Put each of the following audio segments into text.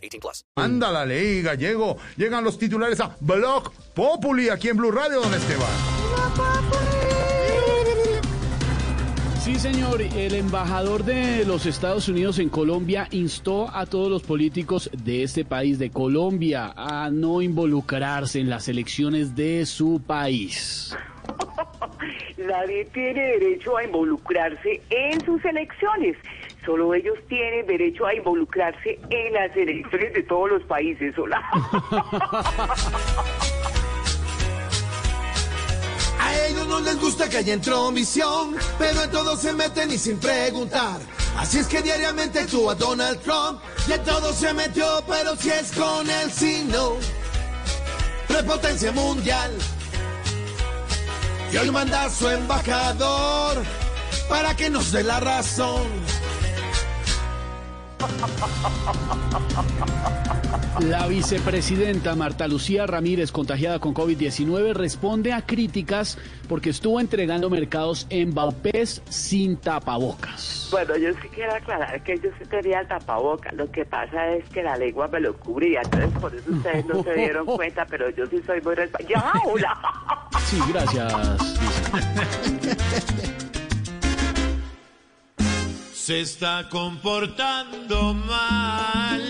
18 plus. Anda la ley, gallego. Llegan los titulares a Blog Populi aquí en Blue Radio, don Esteban. Sí, señor. El embajador de los Estados Unidos en Colombia instó a todos los políticos de este país, de Colombia, a no involucrarse en las elecciones de su país. Nadie tiene derecho a involucrarse en sus elecciones. Solo ellos tienen derecho a involucrarse en las elecciones de todos los países. Hola. A ellos no les gusta que haya intromisión, pero en todo se meten y sin preguntar. Así es que diariamente actúa Donald Trump, y en todo se metió, pero si es con él, si no. Prepotencia mundial. Y hoy manda a su embajador para que nos dé la razón. La vicepresidenta Marta Lucía Ramírez, contagiada con COVID-19, responde a críticas porque estuvo entregando mercados en Baupés sin tapabocas. Bueno, yo sí quiero aclarar que yo sí tenía el tapabocas. Lo que pasa es que la lengua me lo cubría. Entonces, por eso ustedes no se dieron cuenta, pero yo sí soy muy resp- ¡Ya, hola! Sí, gracias. se está comportando mal.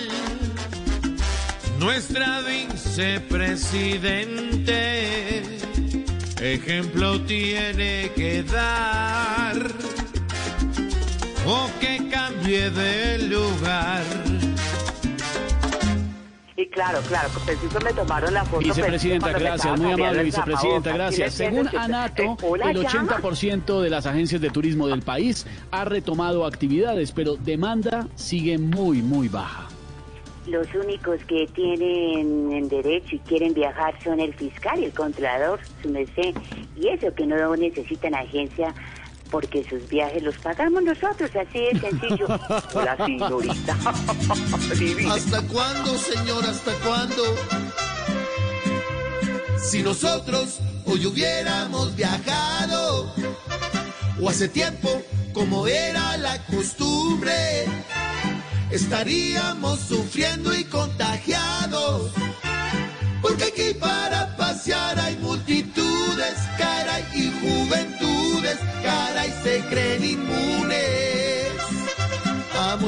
Nuestra vicepresidente, ejemplo tiene que dar o que cambie de lugar. Claro, claro, que preciso me tomaron la foto. Vicepresidenta, cuando me gracias, muy amable vicepresidenta, tapabocas. ¿Sí gracias. Según? ANATO, el ya. 80% de las agencias de turismo del país ha retomado actividades, pero demanda sigue muy, muy baja. Los únicos que tienen en derecho y quieren viajar son el fiscal y el controlador, su merced, y eso que no necesitan agencia porque sus viajes los pagamos nosotros, así de sencillo. Hola, señorita. ¿Hasta cuándo, señor? ¿Hasta cuándo? Si nosotros hoy hubiéramos viajado, o hace tiempo, como era la costumbre, estaríamos sufriendo y contagiados.